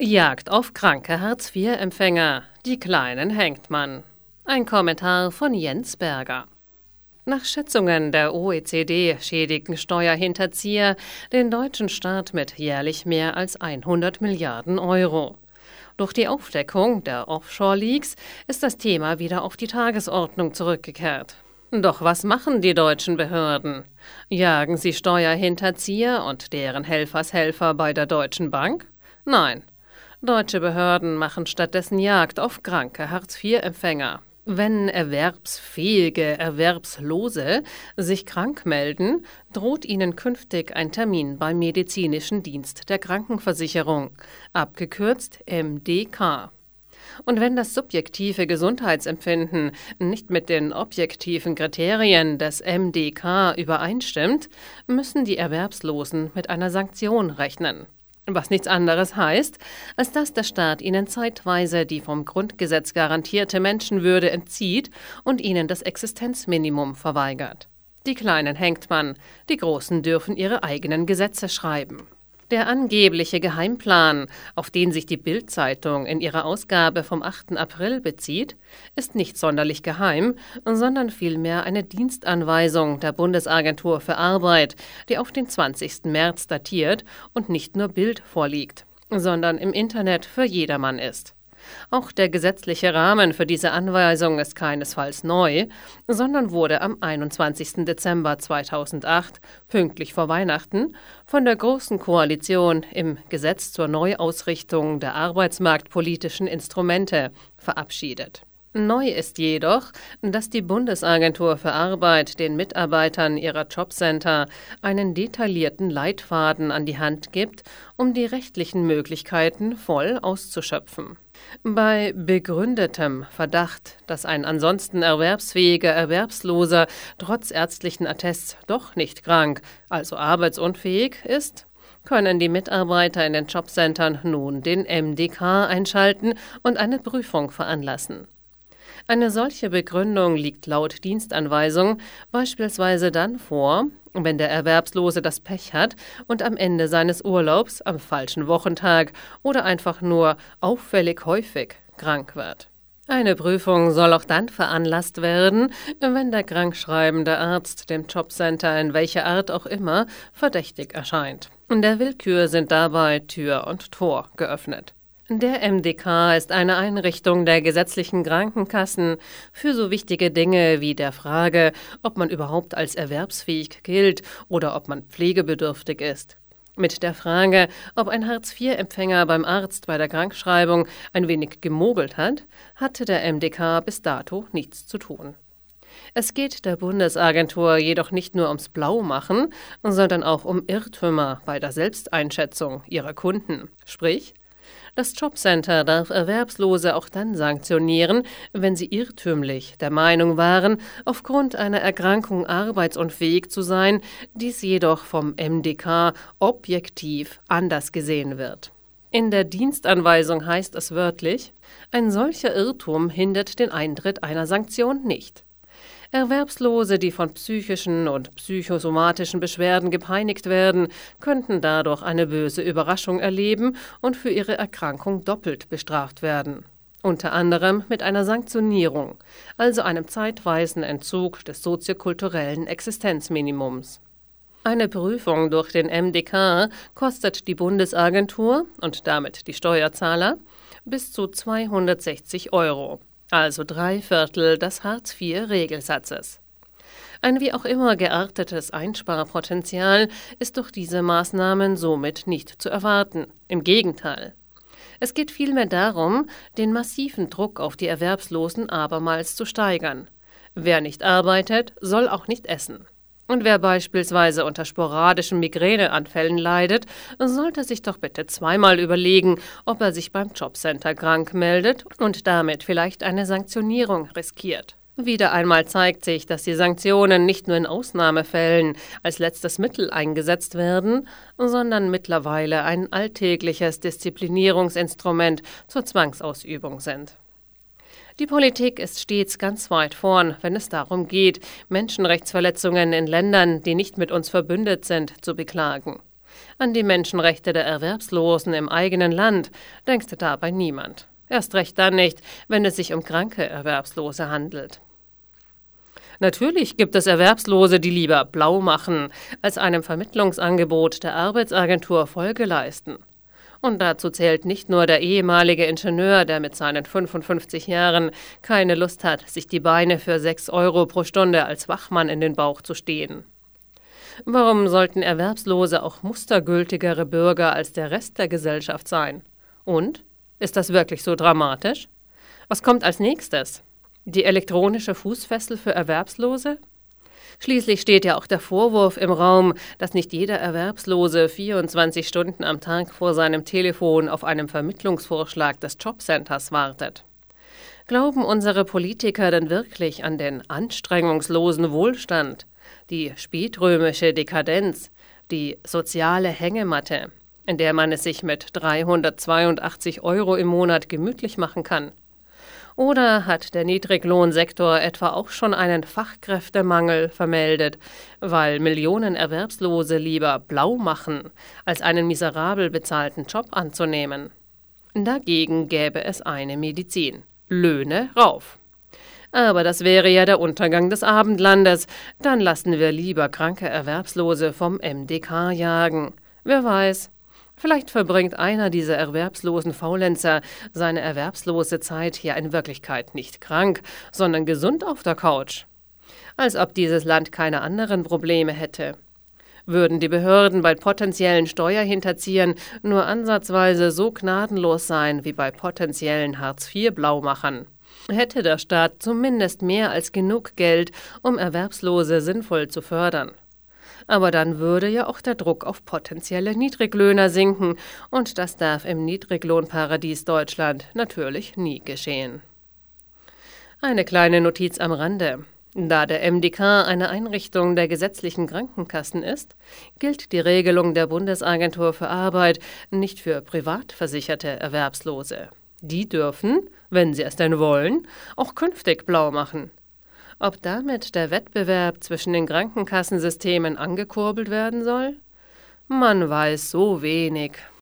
Jagd auf kranke Hartz-IV-Empfänger. Die Kleinen hängt man. Ein Kommentar von Jens Berger. Nach Schätzungen der OECD schädigen Steuerhinterzieher den deutschen Staat mit jährlich mehr als 100 Milliarden Euro. Durch die Aufdeckung der Offshore-Leaks ist das Thema wieder auf die Tagesordnung zurückgekehrt. Doch was machen die deutschen Behörden? Jagen sie Steuerhinterzieher und deren Helfershelfer bei der Deutschen Bank? Nein, Deutsche Behörden machen stattdessen Jagd auf kranke Hartz-IV-Empfänger. Wenn erwerbsfähige Erwerbslose sich krank melden, droht ihnen künftig ein Termin beim Medizinischen Dienst der Krankenversicherung, abgekürzt MDK. Und wenn das subjektive Gesundheitsempfinden nicht mit den objektiven Kriterien des MDK übereinstimmt, müssen die Erwerbslosen mit einer Sanktion rechnen was nichts anderes heißt, als dass der Staat ihnen zeitweise die vom Grundgesetz garantierte Menschenwürde entzieht und ihnen das Existenzminimum verweigert. Die Kleinen hängt man, die Großen dürfen ihre eigenen Gesetze schreiben. Der angebliche Geheimplan, auf den sich die Bild-Zeitung in ihrer Ausgabe vom 8. April bezieht, ist nicht sonderlich geheim, sondern vielmehr eine Dienstanweisung der Bundesagentur für Arbeit, die auf den 20. März datiert und nicht nur Bild vorliegt, sondern im Internet für jedermann ist. Auch der gesetzliche Rahmen für diese Anweisung ist keinesfalls neu, sondern wurde am 21. Dezember 2008, pünktlich vor Weihnachten, von der Großen Koalition im Gesetz zur Neuausrichtung der arbeitsmarktpolitischen Instrumente verabschiedet. Neu ist jedoch, dass die Bundesagentur für Arbeit den Mitarbeitern ihrer Jobcenter einen detaillierten Leitfaden an die Hand gibt, um die rechtlichen Möglichkeiten voll auszuschöpfen. Bei begründetem Verdacht, dass ein ansonsten erwerbsfähiger Erwerbsloser trotz ärztlichen Attests doch nicht krank, also arbeitsunfähig ist, können die Mitarbeiter in den Jobcentern nun den MDK einschalten und eine Prüfung veranlassen. Eine solche Begründung liegt laut Dienstanweisung beispielsweise dann vor, wenn der Erwerbslose das Pech hat und am Ende seines Urlaubs am falschen Wochentag oder einfach nur auffällig häufig krank wird. Eine Prüfung soll auch dann veranlasst werden, wenn der krankschreibende Arzt dem Jobcenter in welcher Art auch immer verdächtig erscheint. Der Willkür sind dabei Tür und Tor geöffnet. Der MDK ist eine Einrichtung der gesetzlichen Krankenkassen für so wichtige Dinge wie der Frage, ob man überhaupt als erwerbsfähig gilt oder ob man pflegebedürftig ist. Mit der Frage, ob ein Hartz-IV-Empfänger beim Arzt bei der Krankschreibung ein wenig gemogelt hat, hatte der MDK bis dato nichts zu tun. Es geht der Bundesagentur jedoch nicht nur ums Blaumachen, sondern auch um Irrtümer bei der Selbsteinschätzung ihrer Kunden. Sprich, das Jobcenter darf Erwerbslose auch dann sanktionieren, wenn sie irrtümlich der Meinung waren, aufgrund einer Erkrankung arbeitsunfähig zu sein, dies jedoch vom MDK objektiv anders gesehen wird. In der Dienstanweisung heißt es wörtlich, ein solcher Irrtum hindert den Eintritt einer Sanktion nicht. Erwerbslose, die von psychischen und psychosomatischen Beschwerden gepeinigt werden, könnten dadurch eine böse Überraschung erleben und für ihre Erkrankung doppelt bestraft werden. Unter anderem mit einer Sanktionierung, also einem zeitweisen Entzug des soziokulturellen Existenzminimums. Eine Prüfung durch den MDK kostet die Bundesagentur und damit die Steuerzahler bis zu 260 Euro also drei Viertel des Hartz-IV-Regelsatzes. Ein wie auch immer geartetes Einsparpotenzial ist durch diese Maßnahmen somit nicht zu erwarten. Im Gegenteil. Es geht vielmehr darum, den massiven Druck auf die Erwerbslosen abermals zu steigern. Wer nicht arbeitet, soll auch nicht essen. Und wer beispielsweise unter sporadischen Migräneanfällen leidet, sollte sich doch bitte zweimal überlegen, ob er sich beim Jobcenter krank meldet und damit vielleicht eine Sanktionierung riskiert. Wieder einmal zeigt sich, dass die Sanktionen nicht nur in Ausnahmefällen als letztes Mittel eingesetzt werden, sondern mittlerweile ein alltägliches Disziplinierungsinstrument zur Zwangsausübung sind. Die Politik ist stets ganz weit vorn, wenn es darum geht, Menschenrechtsverletzungen in Ländern, die nicht mit uns verbündet sind, zu beklagen. An die Menschenrechte der Erwerbslosen im eigenen Land denkt dabei niemand. Erst recht dann nicht, wenn es sich um kranke Erwerbslose handelt. Natürlich gibt es Erwerbslose, die lieber blau machen, als einem Vermittlungsangebot der Arbeitsagentur Folge leisten. Und dazu zählt nicht nur der ehemalige Ingenieur, der mit seinen 55 Jahren keine Lust hat, sich die Beine für 6 Euro pro Stunde als Wachmann in den Bauch zu stehen. Warum sollten Erwerbslose auch mustergültigere Bürger als der Rest der Gesellschaft sein? Und? Ist das wirklich so dramatisch? Was kommt als nächstes? Die elektronische Fußfessel für Erwerbslose? Schließlich steht ja auch der Vorwurf im Raum, dass nicht jeder Erwerbslose 24 Stunden am Tag vor seinem Telefon auf einem Vermittlungsvorschlag des Jobcenters wartet. Glauben unsere Politiker denn wirklich an den anstrengungslosen Wohlstand, die spätrömische Dekadenz, die soziale Hängematte, in der man es sich mit 382 Euro im Monat gemütlich machen kann? Oder hat der Niedriglohnsektor etwa auch schon einen Fachkräftemangel vermeldet, weil Millionen Erwerbslose lieber blau machen, als einen miserabel bezahlten Job anzunehmen? Dagegen gäbe es eine Medizin. Löhne rauf. Aber das wäre ja der Untergang des Abendlandes. Dann lassen wir lieber kranke Erwerbslose vom MDK jagen. Wer weiß, Vielleicht verbringt einer dieser erwerbslosen Faulenzer seine erwerbslose Zeit hier in Wirklichkeit nicht krank, sondern gesund auf der Couch. Als ob dieses Land keine anderen Probleme hätte. Würden die Behörden bei potenziellen Steuerhinterziehern nur ansatzweise so gnadenlos sein wie bei potenziellen Hartz-IV-Blaumachern, hätte der Staat zumindest mehr als genug Geld, um Erwerbslose sinnvoll zu fördern. Aber dann würde ja auch der Druck auf potenzielle Niedriglöhner sinken, und das darf im Niedriglohnparadies Deutschland natürlich nie geschehen. Eine kleine Notiz am Rande. Da der MDK eine Einrichtung der gesetzlichen Krankenkassen ist, gilt die Regelung der Bundesagentur für Arbeit nicht für privat versicherte Erwerbslose. Die dürfen, wenn sie es denn wollen, auch künftig blau machen. Ob damit der Wettbewerb zwischen den Krankenkassensystemen angekurbelt werden soll? Man weiß so wenig.